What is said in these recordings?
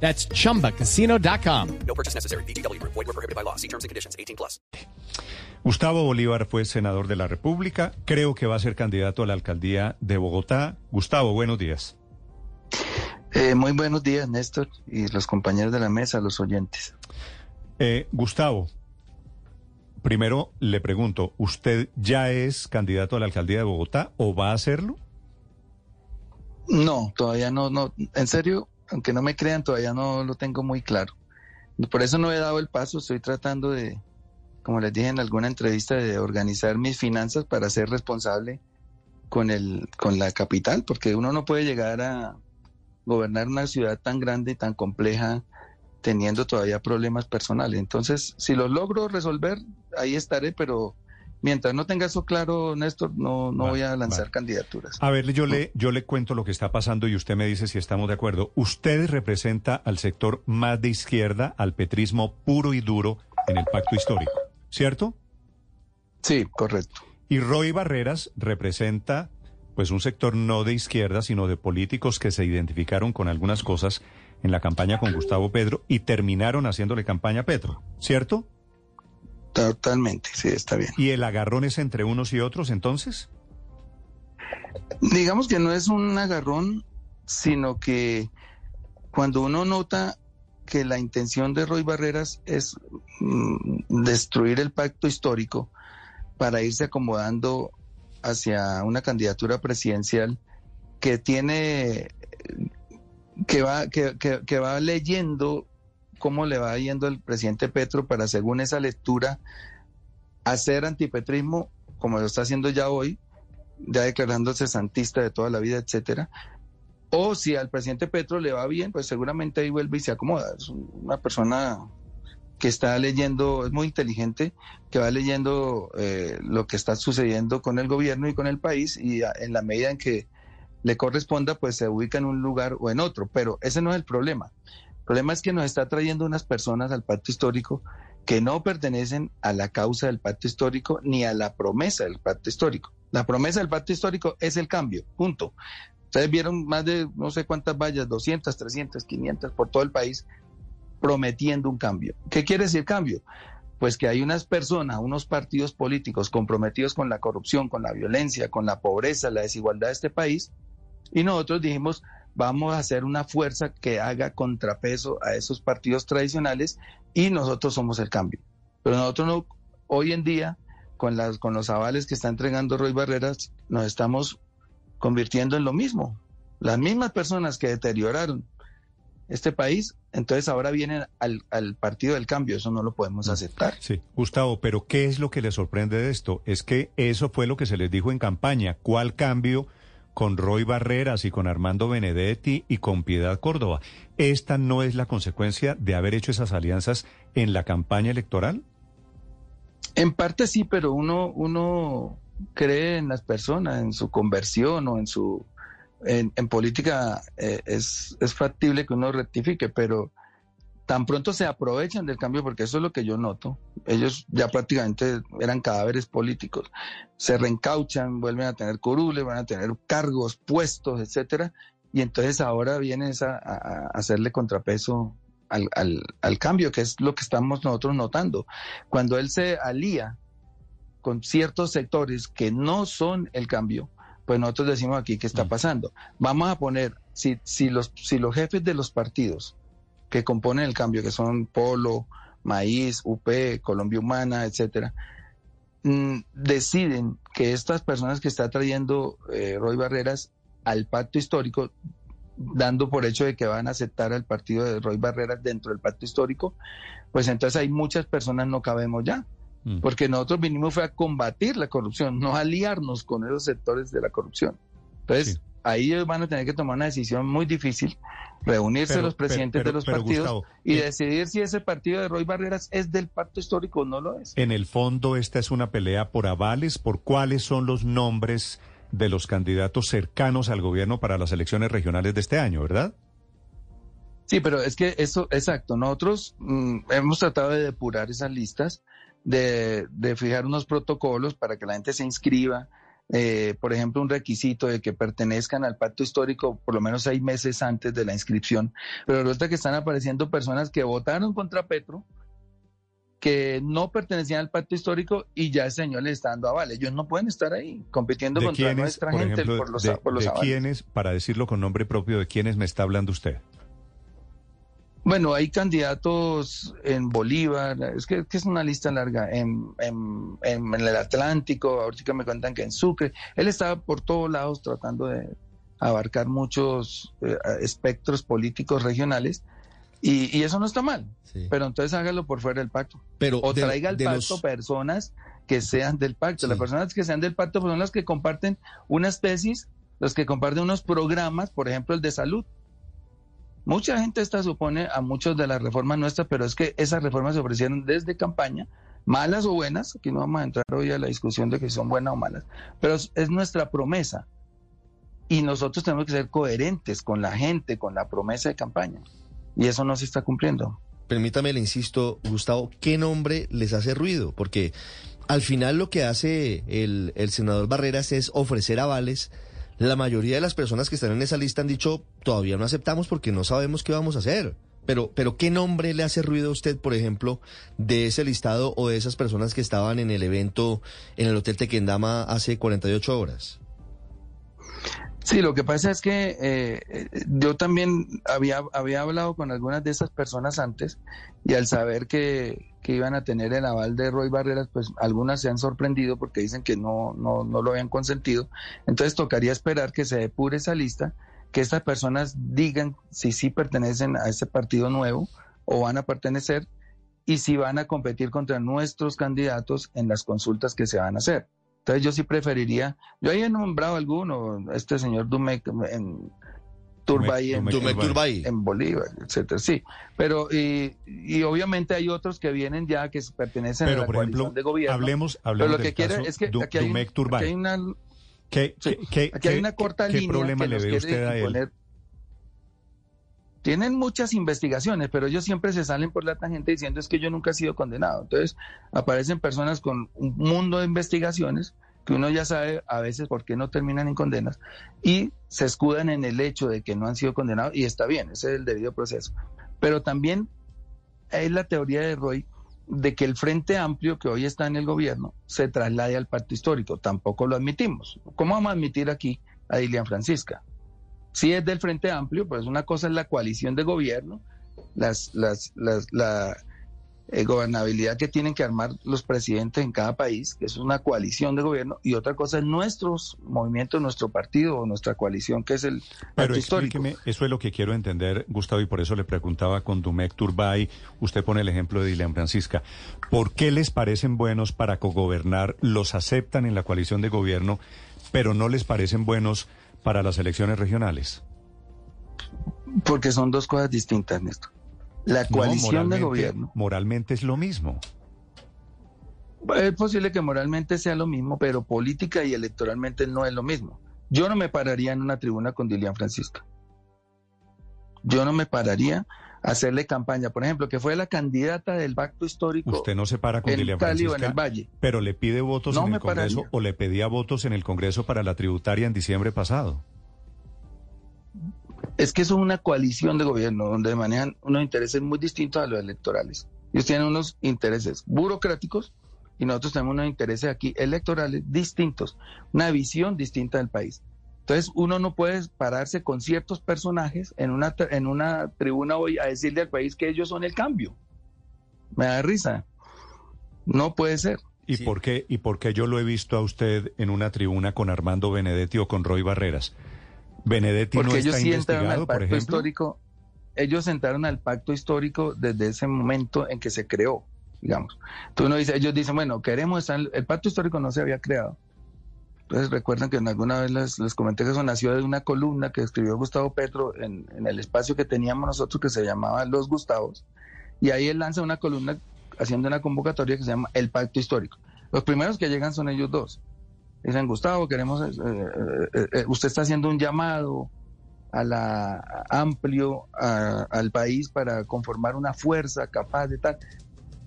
That's chumbacasino.com. No purchase necessary. BGW. Void were prohibited by law. See terms and conditions. 18 plus. Gustavo Bolívar fue senador de la República. Creo que va a ser candidato a la alcaldía de Bogotá. Gustavo, buenos días. Eh, muy buenos días, Néstor, y los compañeros de la mesa, los oyentes. Eh, Gustavo, primero le pregunto, ¿usted ya es candidato a la alcaldía de Bogotá o va a hacerlo? No, todavía no, no, en serio, aunque no me crean, todavía no lo tengo muy claro. Por eso no he dado el paso, estoy tratando de, como les dije en alguna entrevista, de organizar mis finanzas para ser responsable con el, con la capital, porque uno no puede llegar a gobernar una ciudad tan grande y tan compleja teniendo todavía problemas personales. Entonces, si los logro resolver, ahí estaré, pero mientras no tenga eso claro, Néstor, no, no Vale, voy a lanzar vale. candidaturas. A ver, yo le, yo le cuento lo que está pasando y usted me dice si estamos de acuerdo. Usted representa al sector más de izquierda, al petrismo puro y duro en el pacto histórico, ¿cierto? Sí, correcto. Y Roy Barreras representa pues un sector no de izquierda, sino de políticos que se identificaron con algunas cosas en la campaña con Gustavo Pedro y terminaron haciéndole campaña a Petro, ¿cierto? Totalmente, sí, está bien. ¿Y el agarrón es entre unos y otros entonces? Digamos que no es un agarrón, sino que cuando uno nota que la intención de Roy Barreras es mm, destruir el pacto histórico para irse acomodando hacia una candidatura presidencial que tiene que va que, que- que va leyendo cómo le va yendo el presidente Petro para según esa lectura hacer antipetrismo como lo está haciendo ya hoy ya declarándose santista de toda la vida, etcétera. O si al presidente Petro le va bien, pues seguramente ahí vuelve y se acomoda. Es una persona que está leyendo, es muy inteligente, que va leyendo eh, lo que está sucediendo con el gobierno y con el país y en la medida en que le corresponda, pues se ubica en un lugar o en otro. Pero ese no es el problema. El problema es que nos está trayendo unas personas al pacto histórico que no pertenecen a la causa del pacto histórico ni a la promesa del pacto histórico. La promesa del pacto histórico es el cambio, punto. Ustedes vieron más de no sé cuántas vallas, 200, 300, 500 por todo el país prometiendo un cambio. ¿Qué quiere decir cambio? Pues que hay unas personas, unos partidos políticos comprometidos con la corrupción, con la violencia, con la pobreza, la desigualdad de este país, y nosotros dijimos, vamos a hacer una fuerza que haga contrapeso a esos partidos tradicionales y nosotros somos el cambio. Pero nosotros no, hoy en día, con, las, con los avales que está entregando Roy Barreras, nos estamos convirtiendo en lo mismo. Las mismas personas que deterioraron este país, entonces ahora vienen al, al partido del cambio. Eso no lo podemos aceptar. Sí, Gustavo, pero ¿qué es lo que le sorprende de esto? Es que eso fue lo que se les dijo en campaña. ¿Cuál cambio con Roy Barreras y con Armando Benedetti y con Piedad Córdoba? ¿Esta no es la consecuencia de haber hecho esas alianzas en la campaña electoral? En parte sí, pero uno, uno cree en las personas, en su conversión o en su en, política eh, es, es factible que uno rectifique, pero tan pronto se aprovechan del cambio, porque eso es lo que yo noto. Ellos ya prácticamente eran cadáveres políticos. Se reencauchan, vuelven a tener curules, van a tener cargos, puestos, etcétera, y entonces ahora vienen a, a, a hacerle contrapeso al, al, al cambio, que es lo que estamos nosotros notando. Cuando él se alía con ciertos sectores que no son el cambio, pues nosotros decimos aquí qué está pasando. Vamos a poner, si, si, los, si los jefes de los partidos que componen el cambio, que son Polo, Maíz, UP, Colombia Humana, etcétera, mm, deciden que estas personas que está trayendo eh, Roy Barreras al pacto histórico, dando por hecho de que van a aceptar al partido de Roy Barreras dentro del pacto histórico, pues entonces hay muchas personas no cabemos ya. Mm. Porque nosotros vinimos fue a combatir la corrupción, no a aliarnos con esos sectores de la corrupción. Entonces, Sí. Ahí van a tener que tomar una decisión muy difícil, reunirse Pero- los presidentes pero- de los partidos Gustavo, y eh, decidir si ese partido de Roy Barreras es del pacto histórico o no lo es. En el fondo, esta es una pelea por avales, por cuáles son los nombres de los candidatos cercanos al gobierno para las elecciones regionales de este año, ¿verdad? Sí, pero es que eso, exacto, nosotros mm, hemos tratado de depurar esas listas, de, de fijar unos protocolos para que la gente se inscriba, eh, por ejemplo, un requisito de que pertenezcan al pacto histórico por lo menos seis meses antes de la inscripción, pero resulta que están apareciendo personas que votaron contra Petro, que no pertenecían al pacto histórico y ya el señor le está dando aval. Ellos no pueden estar ahí compitiendo ¿De contra quiénes, nuestra por gente ejemplo, por los, de, por los de avales. quiénes, para decirlo con nombre propio, de quiénes me está hablando usted? Bueno, hay candidatos en Bolívar, es que, que es una lista larga, en, en- en- en el Atlántico, ahorita me cuentan que en Sucre. Él estaba por todos lados tratando de abarcar muchos eh, espectros políticos regionales y, y eso no está mal, Sí. pero entonces hágalo por fuera del pacto. Pero O de- traiga al pacto los- personas que sean del pacto. Sí. Las personas que sean del pacto pues, son las que comparten unas tesis, los que comparten unos programas, por ejemplo, el de salud. Mucha gente esta supone a muchos de las reformas nuestras, pero es que esas reformas se ofrecieron desde campaña, malas o buenas, aquí no vamos a entrar hoy a la discusión de que son buenas o malas, pero es, es nuestra promesa. Y nosotros tenemos que ser coherentes con la gente, con la promesa de campaña. Y eso no se está cumpliendo. permítame, le insisto, Gustavo, ¿qué nombre les hace ruido? Porque al final lo que hace el, el senador Barreras es ofrecer avales. La mayoría de las personas que están en esa lista han dicho, todavía no aceptamos porque no sabemos qué vamos a hacer. Pero, pero ¿qué nombre le hace ruido a usted, por ejemplo, de ese listado o de esas personas que estaban en el evento en el Hotel Tequendama hace 48 horas? Sí, lo que pasa es que eh, eh, yo también había, había hablado con algunas de esas personas antes y al saber que, que iban a tener el aval de Roy Barreras, pues algunas se han sorprendido porque dicen que no, no, no lo habían consentido. Entonces tocaría esperar que se depure esa lista, que estas personas digan si sí pertenecen a ese partido nuevo o van a pertenecer y si van a competir contra nuestros candidatos en las consultas que se van a hacer. Entonces yo sí preferiría, yo ahí he nombrado alguno, este señor Dumec en Turbay, en, Dumec Dumec Turbay. en Bolívar, etcétera, sí. Pero y, y obviamente hay otros que vienen ya que pertenecen a Pero, la por ejemplo, de gobierno. hablemos, pero hablemos lo que del caso es que Du- aquí hay, un- Dumec Turbay. aquí hay una ¿Qué, Sí, qué- qué- Aquí hay qué- una corta qué línea problema que le ve quiere usted a él? imponer. Tienen muchas investigaciones, pero ellos siempre se salen por la tangente diciendo es que yo nunca he sido condenado. Entonces aparecen personas con un mundo de investigaciones que uno ya sabe a veces por qué no terminan en condenas y se escudan en el hecho de que no han sido condenados y está bien, ese es el debido proceso. Pero también es la teoría de Roy de que el Frente Amplio que hoy está en el gobierno se traslade al pacto histórico. Tampoco lo admitimos. ¿Cómo vamos a admitir aquí a Dilian Francisca? Si es del Frente Amplio, pues una cosa es la coalición de gobierno, las, las, las- la eh, gobernabilidad que tienen que armar los presidentes en cada país, que es una coalición de gobierno, y otra cosa es nuestros movimientos, nuestro partido o nuestra coalición, que es el Pero explíqueme, eso es lo que quiero entender, Gustavo, y por eso le preguntaba con Dumec Turbay, usted pone el ejemplo de Dilian Francisca, ¿por qué les parecen buenos para cogobernar, los aceptan en la coalición de gobierno, pero no les parecen buenos para las elecciones regionales? Porque son dos cosas distintas, Néstor. La No, coalición de gobierno. Moralmente es lo mismo. Es posible que moralmente sea lo mismo, pero política y electoralmente no es lo mismo. Yo no me pararía en una tribuna con Dilian Francisca. Yo no me pararía hacerle campaña, por ejemplo, que fue la candidata del pacto histórico Usted no se para con Cali o en Francisca, el Valle. pero le pide votos No en el Congreso pararía. o le pedía votos en el Congreso para la tributaria en diciembre pasado. Es que eso es una coalición de gobierno donde manejan unos intereses muy distintos a los electorales. Ellos tienen unos intereses burocráticos y nosotros tenemos unos intereses aquí electorales distintos, una visión distinta del país. Entonces uno no puede pararse con ciertos personajes en una, en una tribuna hoy a decirle al país que ellos son el cambio. Me da risa. No puede ser. ¿Y Sí. por qué y por qué yo lo he visto a usted en una tribuna con Armando Benedetti o con Roy Barreras? Benedetti Porque no ellos está sí entraron investigado, al por pacto ejemplo. histórico. Ellos entraron al pacto histórico desde ese momento en que se creó, digamos. Entonces uno dice, ellos dicen, bueno, queremos estar, el pacto histórico no se había creado. Entonces recuerdan que en alguna vez les, comenté que eso nació de una columna que escribió Gustavo Petro en, el espacio que teníamos nosotros que se llamaba Los Gustavos. Y ahí él lanza una columna haciendo una convocatoria que se llama El Pacto Histórico. Los primeros que llegan son ellos dos. Dicen, Gustavo, queremos, eh, eh, eh, usted está haciendo un llamado a la amplio al país para conformar una fuerza capaz de tal.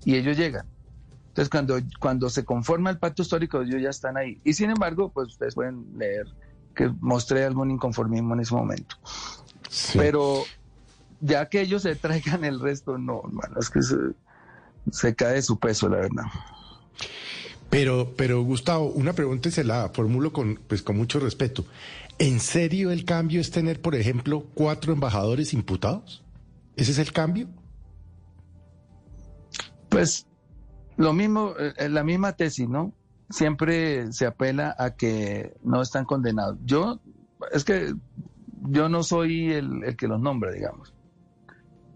Y ellos llegan. Entonces, cuando, cuando se conforma el pacto histórico, ellos ya están ahí. Y sin embargo, pues ustedes pueden leer que mostré algún inconformismo en ese momento. Sí. Pero ya que ellos se traigan el resto, no, hermano, es que se, se cae de su peso, la verdad. Pero, pero Gustavo, una pregunta y se la formulo con, pues, con mucho respeto. ¿En serio el cambio es tener, por ejemplo, cuatro embajadores imputados? ¿Ese es el cambio? Pues lo mismo, la misma tesis, ¿no? Siempre se apela a que no están condenados. Yo, es que yo no soy el, el que los nombra, digamos.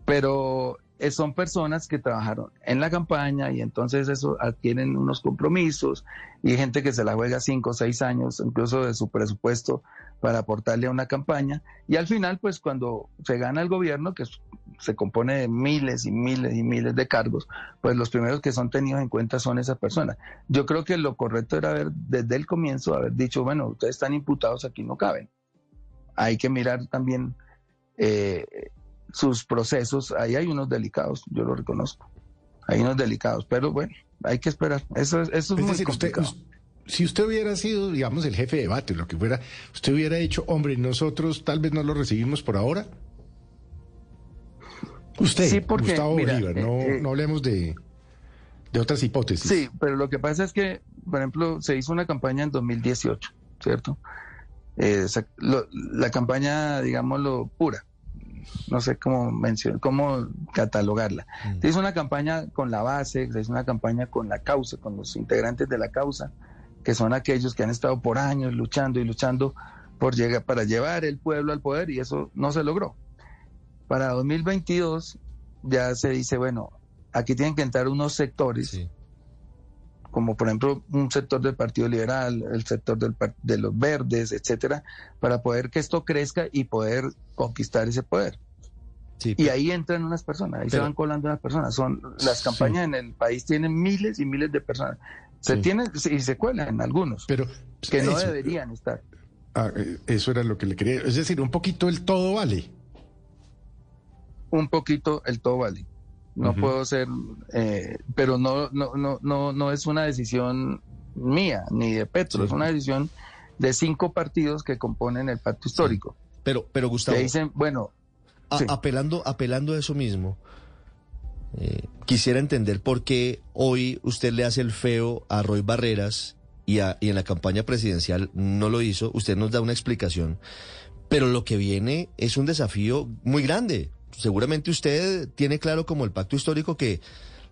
Pero son personas que trabajaron en la campaña y entonces eso adquieren unos compromisos y gente que se la juega cinco o seis años, incluso de su presupuesto, para aportarle a una campaña. Y al final, pues cuando se gana el gobierno, que se compone de miles y miles y miles de cargos, pues los primeros que son tenidos en cuenta son esas personas. Yo creo que lo correcto era haber, desde el comienzo, haber dicho, bueno, ustedes están imputados, aquí no caben. Hay que mirar también eh, sus procesos, ahí hay unos delicados, yo lo reconozco. Hay unos delicados, pero bueno, hay que esperar. Eso, eso es, es muy decir, complicado. Usted, si usted hubiera sido, digamos, el jefe de debate, lo que fuera, usted hubiera dicho, hombre, nosotros tal vez no lo recibimos por ahora. Usted, sí, porque, Gustavo mira, Bolívar, no, eh, eh, no hablemos de, de otras hipótesis. Sí, pero lo que pasa es que, por ejemplo, se hizo una campaña en 2018, ¿cierto? Eh, la campaña, digámoslo, pura. No sé cómo mencionar, cómo catalogarla. Mm. Se hizo una campaña con la base, se hizo una campaña con la causa, con los integrantes de la causa, que son aquellos que han estado por años luchando y luchando por llegar, para llevar el pueblo al poder y eso no se logró. Para 2022 ya se dice, bueno, aquí tienen que entrar unos sectores Sí. Como por ejemplo un sector del Partido Liberal, el sector del, de los verdes, etcétera, para poder que esto crezca y poder conquistar ese poder. Sí, Y ahí entran unas personas, ahí se van colando unas personas. Son las campañas en el país tienen miles y miles de personas. Se Sí. tienen y se cuelan algunos Pero que no eso, deberían estar. ah, eh, eso era lo que le quería. Es decir, un poquito el todo vale. Un poquito el todo vale. No puedo ser, eh, pero no, no, no, no, no es una decisión mía ni de Petro, Sí. es una decisión de cinco partidos que componen el pacto histórico. Pero, pero Gustavo, que dicen, bueno, a- sí. apelando, apelando a eso mismo, eh, quisiera entender por qué hoy usted le hace el feo a Roy Barreras y, a- y en la campaña presidencial no lo hizo. Usted nos da una explicación. Pero lo que viene es un desafío muy grande. Seguramente usted tiene claro como el pacto histórico que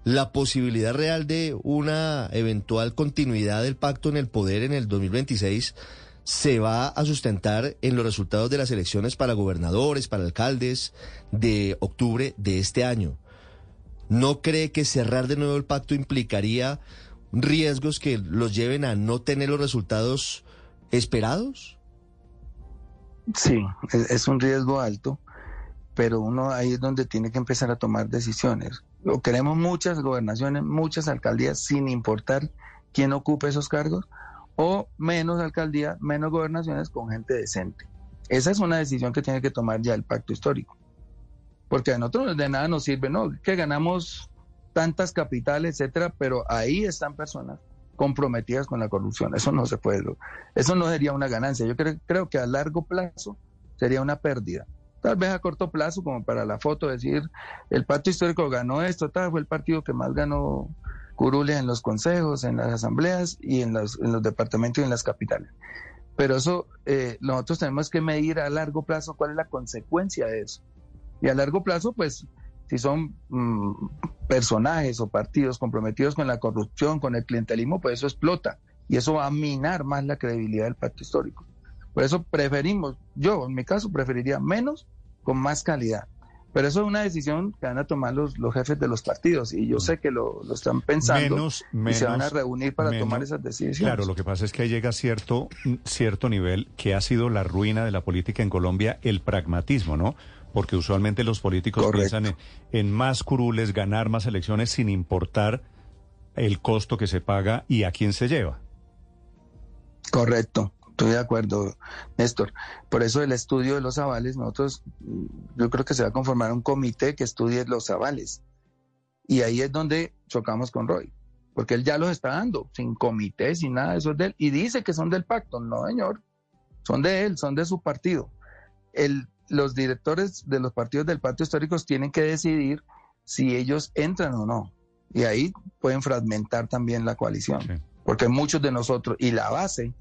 la posibilidad real de una eventual continuidad del pacto en el poder en el 2026 se va a sustentar en los resultados de las elecciones para gobernadores, para alcaldes de octubre de este año. ¿No cree que cerrar de nuevo el pacto implicaría riesgos que los lleven a no tener los resultados esperados? Sí, es, un riesgo alto, pero uno ahí es donde tiene que empezar a tomar decisiones. O queremos muchas gobernaciones, muchas alcaldías, sin importar quién ocupe esos cargos, o menos alcaldías, menos gobernaciones con gente decente. Esa es una decisión que tiene que tomar ya el pacto histórico. Porque a nosotros de nada nos sirve, ¿no? Que ganamos tantas capitales, etcétera, pero ahí están personas comprometidas con la corrupción. Eso no se puede. lo- Eso no sería una ganancia. Yo creo que a largo plazo sería una pérdida. Tal vez a corto plazo, como para la foto, decir, el pacto histórico ganó esto, tal, fue el partido que más ganó curules en los consejos, en las asambleas y en los, en los departamentos y en las capitales. Pero eso, eh, nosotros tenemos que medir a largo plazo cuál es la consecuencia de eso. Y a largo plazo, pues, si son mm, personajes o partidos comprometidos con la corrupción, con el clientelismo, pues eso explota. Y eso va a minar más la credibilidad del pacto histórico. Por eso preferimos, yo en mi caso preferiría menos con más calidad. Pero eso es una decisión que van a tomar los, los jefes de los partidos y yo sé que lo, lo están pensando Menos- y se van a menos- reunir para menos- tomar esas decisiones. Claro, lo que pasa es que llega cierto, cierto nivel que ha sido la ruina de la política en Colombia, el pragmatismo, ¿no? Porque usualmente los políticos Correcto. piensan en, en más curules, ganar más elecciones sin importar el costo que se paga y a quién se lleva. Correcto, estoy de acuerdo, Néstor. Por eso el estudio de los avales, nosotros, mm, yo creo que se va a conformar un comité que estudie los avales. Y ahí es donde chocamos con Roy, porque él ya los está dando, sin comité, sin nada, eso es de él. Y dice que son del pacto, no, señor, son de él, son de su partido. El, los directores de los partidos del pacto históricos tienen que decidir si ellos entran o no. Y ahí pueden fragmentar también la coalición Sí. porque muchos de nosotros y la base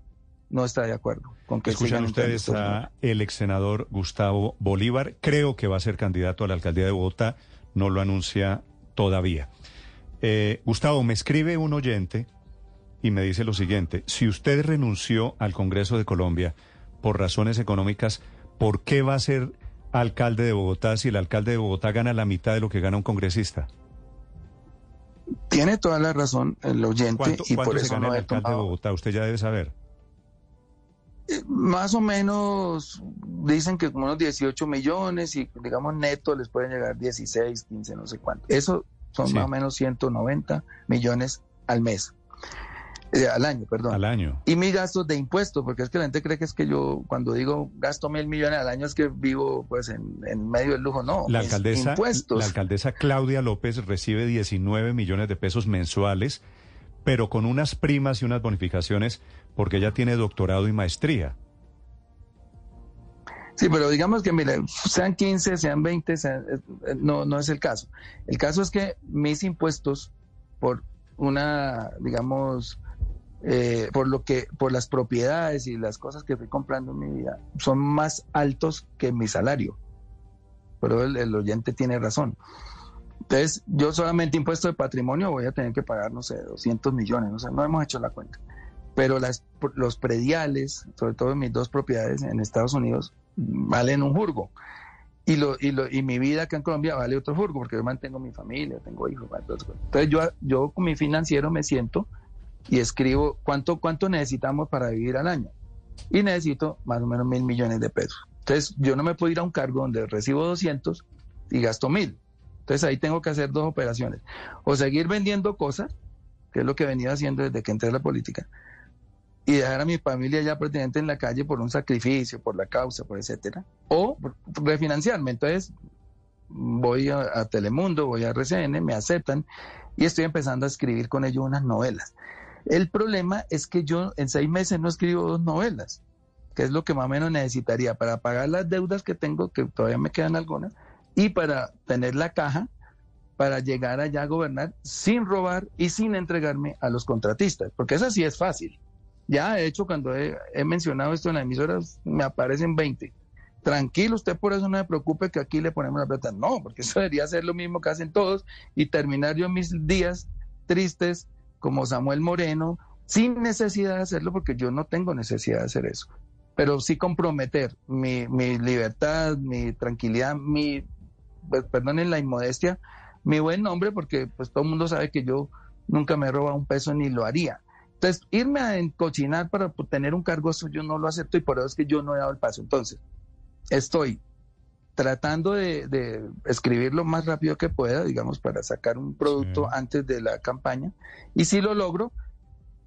no está de acuerdo con que Escuchan ustedes a el ex senador Gustavo Bolívar. Creo que va a ser candidato a la alcaldía de Bogotá. No lo anuncia todavía. Eh, Gustavo, me escribe un oyente y me dice lo siguiente. Si usted renunció al Congreso de Colombia por razones económicas, ¿por qué va a ser alcalde de Bogotá si el alcalde de Bogotá gana la mitad de lo que gana un congresista? Tiene toda la razón el oyente ¿Cuánto, y cuánto por se eso gana no el alcalde de. Bogotá? Usted ya debe saber. Más o menos dicen que como unos 18 millones y digamos neto les pueden llegar 16, 15, no sé cuánto. Eso son Sí. más o menos 190 millones al mes. Eh, al año, perdón. Al año. Y mis gastos de impuestos, porque es que la gente cree que es que yo cuando digo gasto mil millones al año es que vivo pues en, en medio del lujo. No, La alcaldesa, impuestos. la alcaldesa Claudia López recibe 19 millones de pesos mensuales, pero con unas primas y unas bonificaciones porque ella tiene doctorado y maestría. Sí, pero digamos que, mire, sean 15, sean 20, sean- eh, no, no es el caso. El caso es que mis impuestos por una, digamos, eh, por lo que, por las propiedades y las cosas que fui comprando en mi vida, son más altos que mi salario. Pero el, el oyente tiene razón. Entonces, yo solamente impuesto de patrimonio voy a tener que pagar, no sé, 200 millones, no sé, no hemos hecho la cuenta. Pero las, los prediales, sobre todo mis dos propiedades en Estados Unidos, valen un jurgo. Y, lo, y, lo, y mi vida acá en Colombia vale otro jurgo, porque yo mantengo mi familia, tengo hijos. Entonces yo, yo con mi financiero me siento y escribo cuánto, cuánto necesitamos para vivir al año. Y necesito más o menos mil millones de pesos. Entonces yo no me puedo ir a un cargo donde recibo 200 y gasto mil. Entonces ahí tengo que hacer dos operaciones. O seguir vendiendo cosas, que es lo que venido haciendo desde que entré a la política, y dejar a mi familia ya prácticamente en la calle por un sacrificio, por la causa, por etcétera, o refinanciarme. Entonces voy a, a, Telemundo, voy a RCN, me aceptan y estoy empezando a escribir con ellos unas novelas. El problema es que yo en seis meses no escribo dos novelas, que es lo que más o menos necesitaría para pagar las deudas que tengo, que todavía me quedan algunas, y para tener la caja para llegar allá a gobernar sin robar y sin entregarme a los contratistas, porque eso sí es fácil. Ya, de hecho, cuando he, he, mencionado esto en las emisoras, me aparecen 20. Tranquilo, usted por eso no se preocupe que aquí le ponemos la plata. No, porque eso debería ser lo mismo que hacen todos y terminar yo mis días tristes como Samuel Moreno, sin necesidad de hacerlo, porque yo no tengo necesidad de hacer eso. Pero sí comprometer mi, mi libertad, mi tranquilidad, mi, perdonen la inmodestia, mi buen nombre, porque pues todo el mundo sabe que yo nunca me he robado un peso ni lo haría. Entonces, irme a encocinar para tener un cargo, eso yo no lo acepto y por eso es que yo no he dado el paso. Entonces, estoy tratando de, de escribir lo más rápido que pueda, digamos, para sacar un producto sí. antes de la campaña. Y si lo logro,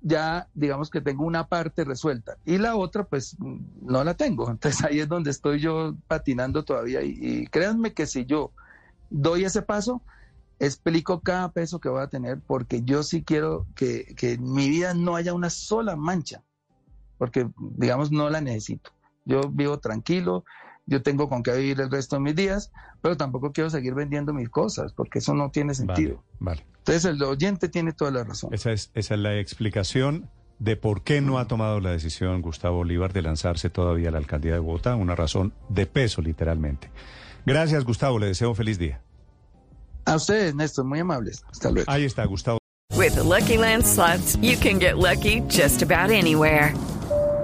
ya digamos que tengo una parte resuelta y la otra pues no la tengo. Entonces ahí es donde estoy yo patinando todavía y, y créanme que si yo doy ese paso, explico cada peso que voy a tener porque yo sí quiero que, que, en mi vida no haya una sola mancha, porque digamos no la necesito. Yo vivo tranquilo, yo tengo con qué vivir el resto de mis días, pero tampoco quiero seguir vendiendo mis cosas porque eso no tiene sentido. Vale, vale. Entonces el oyente tiene toda la razón. Esa es, esa es la explicación de por qué no ha tomado la decisión Gustavo Bolívar de lanzarse todavía a la alcaldía de Bogotá, una razón de peso literalmente. Gracias Gustavo, le deseo feliz día. A ustedes, Néstor, muy amables. Hasta luego. Ahí está, Gustavo. With the Lucky Land slots, you can get lucky just about anywhere.